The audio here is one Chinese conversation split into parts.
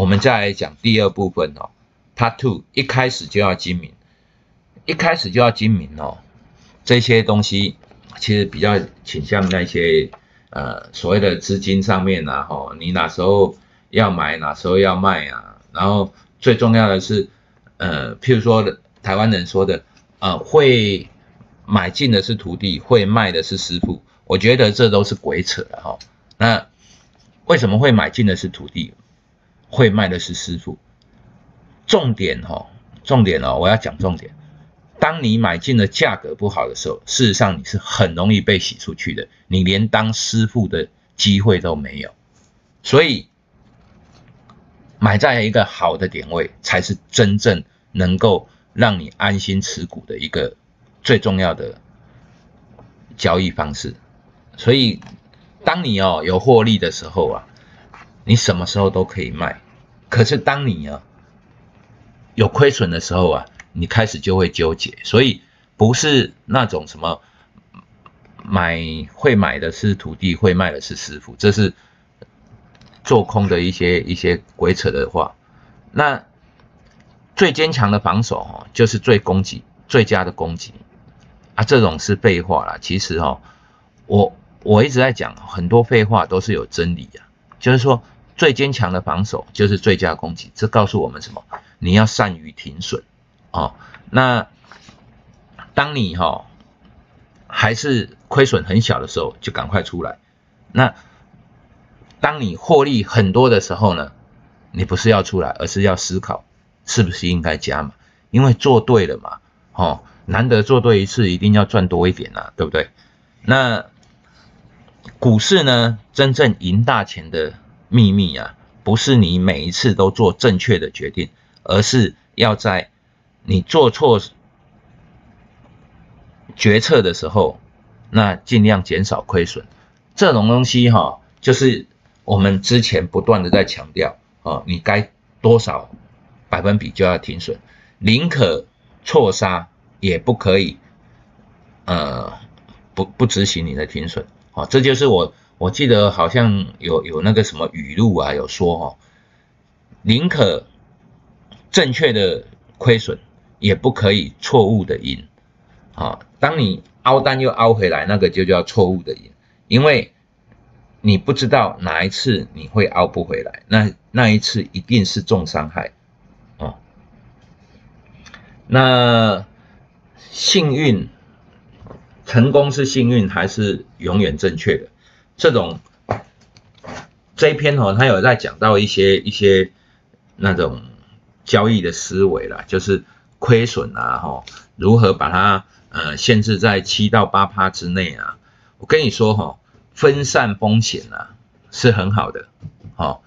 我们再来讲第二部分哦，Part Two 一开始就要精明，一开始就要精明哦，这些东西其实比较倾向那些呃所谓的资金上面啊，哈，你哪时候要买，哪时候要卖啊，然后最重要的是，呃，譬如说台湾人说的，呃，会买进的是徒弟，会卖的是师傅，我觉得这都是鬼扯的哈，那。为什么会买进的是土地，会卖的是师傅？重点哈，重点哦，我要讲重点。当你买进的价格不好的时候，事实上你是很容易被洗出去的，你连当师傅的机会都没有。所以，买在一个好的点位，才是真正能够让你安心持股的一个最重要的交易方式。所以。当你哦有获利的时候啊，你什么时候都可以卖。可是当你啊有亏损的时候啊，你开始就会纠结。所以不是那种什么买会买的是土地，会卖的是师傅，这是做空的一些一些鬼扯的话。那最坚强的防守哦，就是最攻击最佳的攻击啊，这种是废话啦。其实哦，我。我一直在讲很多废话都是有真理啊，就是说最坚强的防守就是最佳攻击，这告诉我们什么？你要善于停损哦。那当你哈还是亏损很小的时候，就赶快出来。那当你获利很多的时候呢，你不是要出来，而是要思考是不是应该加嘛？因为做对了嘛，哦，难得做对一次，一定要赚多一点呐，对不对？那。股市呢，真正赢大钱的秘密啊，不是你每一次都做正确的决定，而是要在你做错决策的时候，那尽量减少亏损。这种东西哈，就是我们之前不断的在强调啊，你该多少百分比就要停损，宁可错杀，也不可以呃不不执行你的停损。哦，这就是我，我记得好像有有那个什么语录啊，有说哦，宁可正确的亏损，也不可以错误的赢。啊，当你凹单又凹回来，那个就叫错误的赢，因为你不知道哪一次你会凹不回来，那那一次一定是重伤害。哦，那幸运。成功是幸运还是永远正确的？这种这一篇哦，他有在讲到一些一些那种交易的思维啦，就是亏损啊，哈，如何把它呃限制在七到八趴之内啊？我跟你说哈，分散风险啊是很好的，好，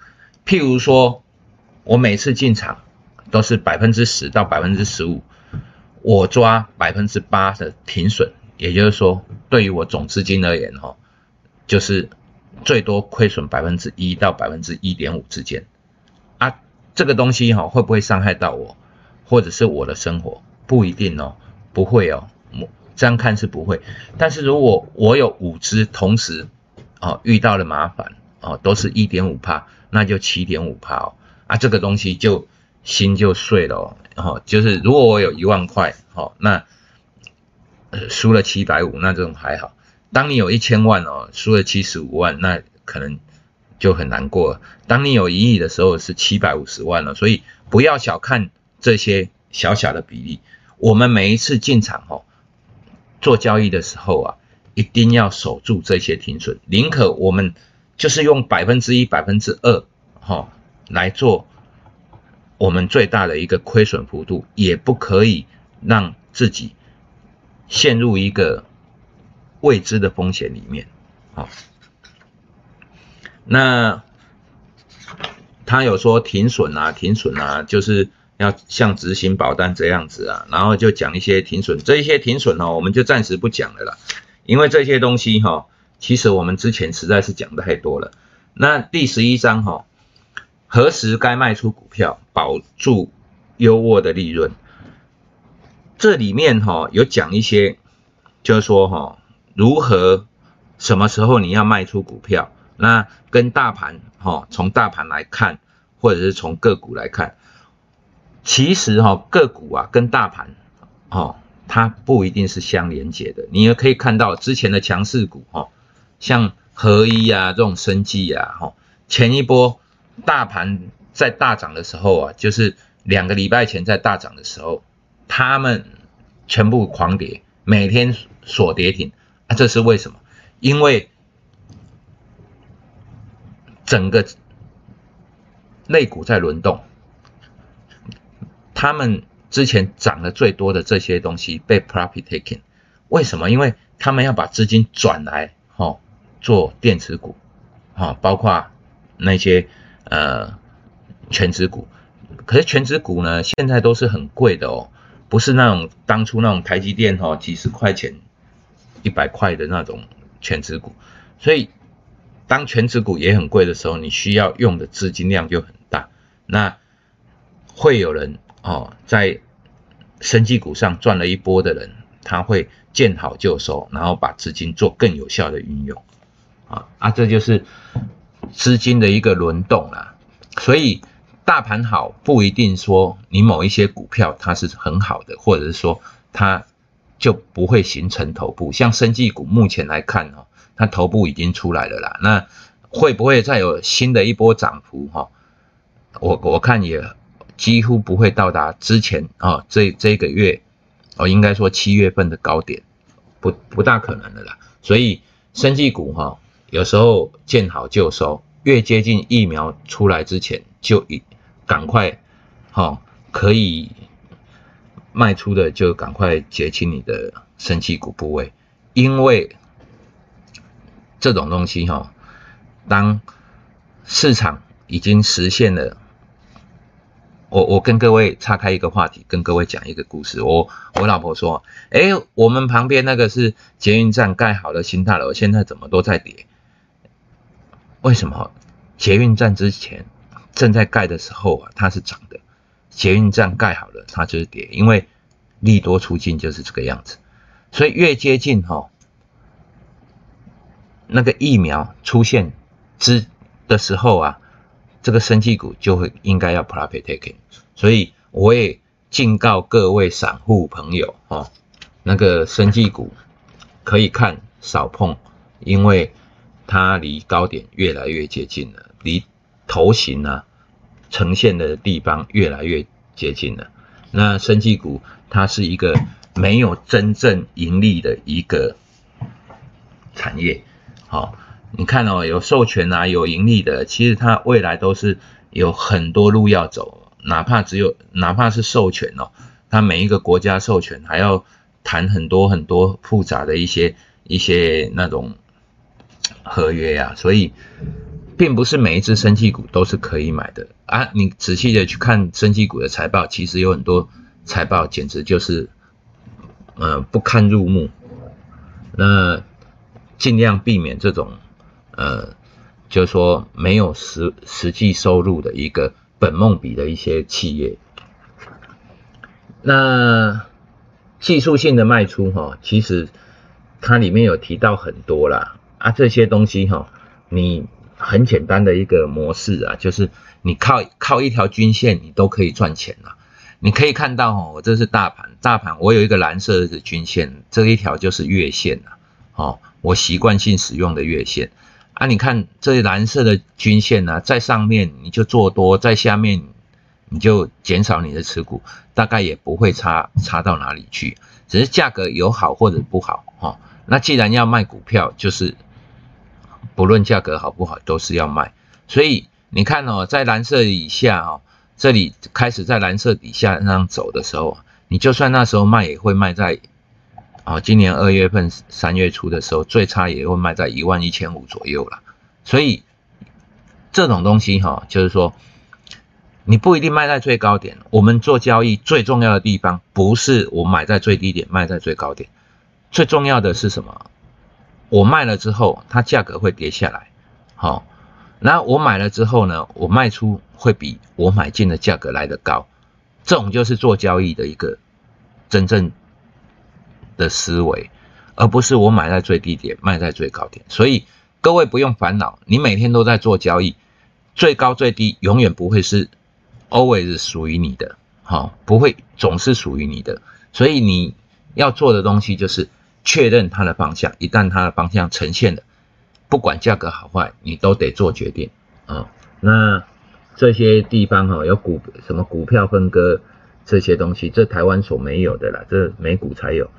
譬如说我每次进场都是百分之十到百分之十五，我抓百分之八的停损。也就是说，对于我总资金而言，哈，就是最多亏损百分之一到百分之一点五之间，啊，这个东西哈会不会伤害到我，或者是我的生活？不一定哦，不会哦，这样看是不会。但是如果我有五只同时，哦遇到了麻烦，哦都是一点五帕，那就七点五帕哦，啊这个东西就心就碎了哦，然后就是如果我有一万块，好那。输了七百五，那这种还好。当你有一千万哦，输了七十五万，那可能就很难过。当你有一亿的时候，是七百五十万了。所以不要小看这些小小的比例。我们每一次进场哦，做交易的时候啊，一定要守住这些停损。宁可我们就是用百分之一、百分之二哈来做我们最大的一个亏损幅度，也不可以让自己。陷入一个未知的风险里面，好，那他有说停损啊，停损啊，就是要像执行保单这样子啊，然后就讲一些停损，这一些停损哦，我们就暂时不讲了啦，因为这些东西哈，其实我们之前实在是讲的太多了。那第十一章哈，何时该卖出股票，保住优渥的利润？这里面哈有讲一些，就是说哈，如何什么时候你要卖出股票？那跟大盘哈，从大盘来看，或者是从个股来看，其实哈个股啊跟大盘哦，它不一定是相连接的。你也可以看到之前的强势股哈，像合一啊这种生技啊哈，前一波大盘在大涨的时候啊，就是两个礼拜前在大涨的时候，他们全部狂跌，每天锁跌停啊，这是为什么？因为整个类股在轮动，他们之前涨得最多的这些东西被 profit taking，为什么？因为他们要把资金转来，哈，做电池股，哈，包括那些呃全职股，可是全职股呢，现在都是很贵的哦，不是那种当初那种台积电哈几十块钱、一百块的那种。全值股，所以当全值股也很贵的时候，你需要用的资金量就很大。那会有人哦，在生技股上赚了一波的人，他会见好就收，然后把资金做更有效的运用。啊啊，这就是资金的一个轮动啦。所以大盘好不一定说你某一些股票它是很好的，或者是说它。就不会形成头部，像生技股目前来看哦，它头部已经出来了啦。那会不会再有新的一波涨幅哈？我我看也几乎不会到达之前啊这这个月哦，应该说七月份的高点，不不大可能的啦。所以生技股哈，有时候见好就收，越接近疫苗出来之前就一赶快哈可以。卖出的就赶快结清你的生气股部位，因为这种东西哈，当市场已经实现了，我我跟各位岔开一个话题，跟各位讲一个故事。我我老婆说，哎，我们旁边那个是捷运站盖好的新大楼，现在怎么都在跌？为什么？捷运站之前正在盖的时候啊，它是涨的。捷运站盖好了，它就是跌，因为利多出尽就是这个样子。所以越接近哈那个疫苗出现之的时候啊，这个生技股就会应该要 profit taking。所以我也警告各位散户朋友哈，那个生技股可以看少碰，因为它离高点越来越接近了，离头型呢。呈现的地方越来越接近了。那生技股它是一个没有真正盈利的一个产业。好，你看哦，有授权啊，有盈利的，其实它未来都是有很多路要走。哪怕只有哪怕是授权哦，它每一个国家授权还要谈很多很多复杂的一些一些那种合约呀，所以。并不是每一只生技股都是可以买的啊！你仔细的去看生技股的财报，其实有很多财报简直就是，呃，不堪入目。那尽量避免这种，呃，就是说没有实实际收入的一个本梦比的一些企业。那技术性的卖出哈，其实它里面有提到很多啦啊，这些东西哈，你。很简单的一个模式啊，就是你靠靠一条均线，你都可以赚钱了。你可以看到哦，我这是大盘，大盘我有一个蓝色的均线，这一条就是月线啊。哦，我习惯性使用的月线啊。你看这蓝色的均线呢，在上面你就做多，在下面你就减少你的持股，大概也不会差差到哪里去，只是价格有好或者不好哈。那既然要卖股票，就是。不论价格好不好，都是要卖。所以你看哦，在蓝色以下哦，这里开始在蓝色底下那样走的时候，你就算那时候卖，也会卖在哦，今年二月份、三月初的时候，最差也会卖在一万一千五左右了。所以这种东西哈，就是说你不一定卖在最高点。我们做交易最重要的地方，不是我买在最低点，卖在最高点，最重要的是什么？我卖了之后，它价格会跌下来，好，那我买了之后呢，我卖出会比我买进的价格来得高，这种就是做交易的一个真正的思维，而不是我买在最低点，卖在最高点。所以各位不用烦恼，你每天都在做交易，最高最低永远不会是 always 属于你的，好，不会总是属于你的。所以你要做的东西就是确认它的方向，一旦它的方向呈现了，不管价格好坏，你都得做决定啊。那这些地方哈，有股什么股票分割这些东西，这台湾所没有的啦，这美股才有。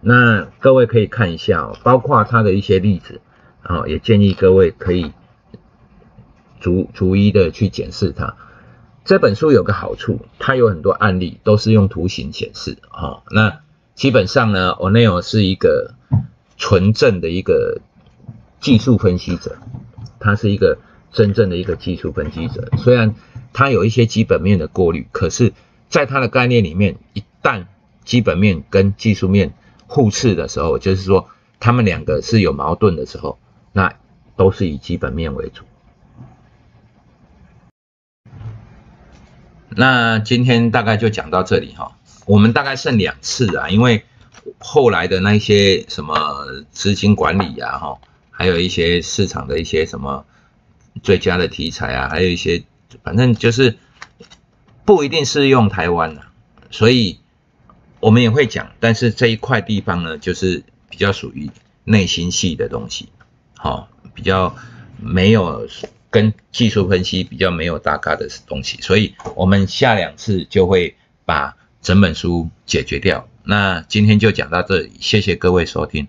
那各位可以看一下哦，包括它的一些例子啊，也建议各位可以逐逐一的去检视它。这本书有个好处，它有很多案例都是用图形显示啊。那基本上呢，O'Neill 是一个纯正的一个技术分析者，他是一个真正的一个技术分析者。虽然他有一些基本面的过滤，可是在他的概念里面，一旦基本面跟技术面互斥的时候，就是说他们两个是有矛盾的时候，那都是以基本面为主。那今天大概就讲到这里哈，我们大概剩两次啊，因为后来的那些什么资金管理呀哈，还有一些市场的一些什么最佳的题材啊，还有一些反正就是不一定是用台湾啊，所以。我们也会讲，但是这一块地方呢，就是比较属于内心戏的东西，好，比较没有跟技术分析比较没有搭嘎的东西，所以我们下两次就会把整本书解决掉。那今天就讲到这里，谢谢各位收听。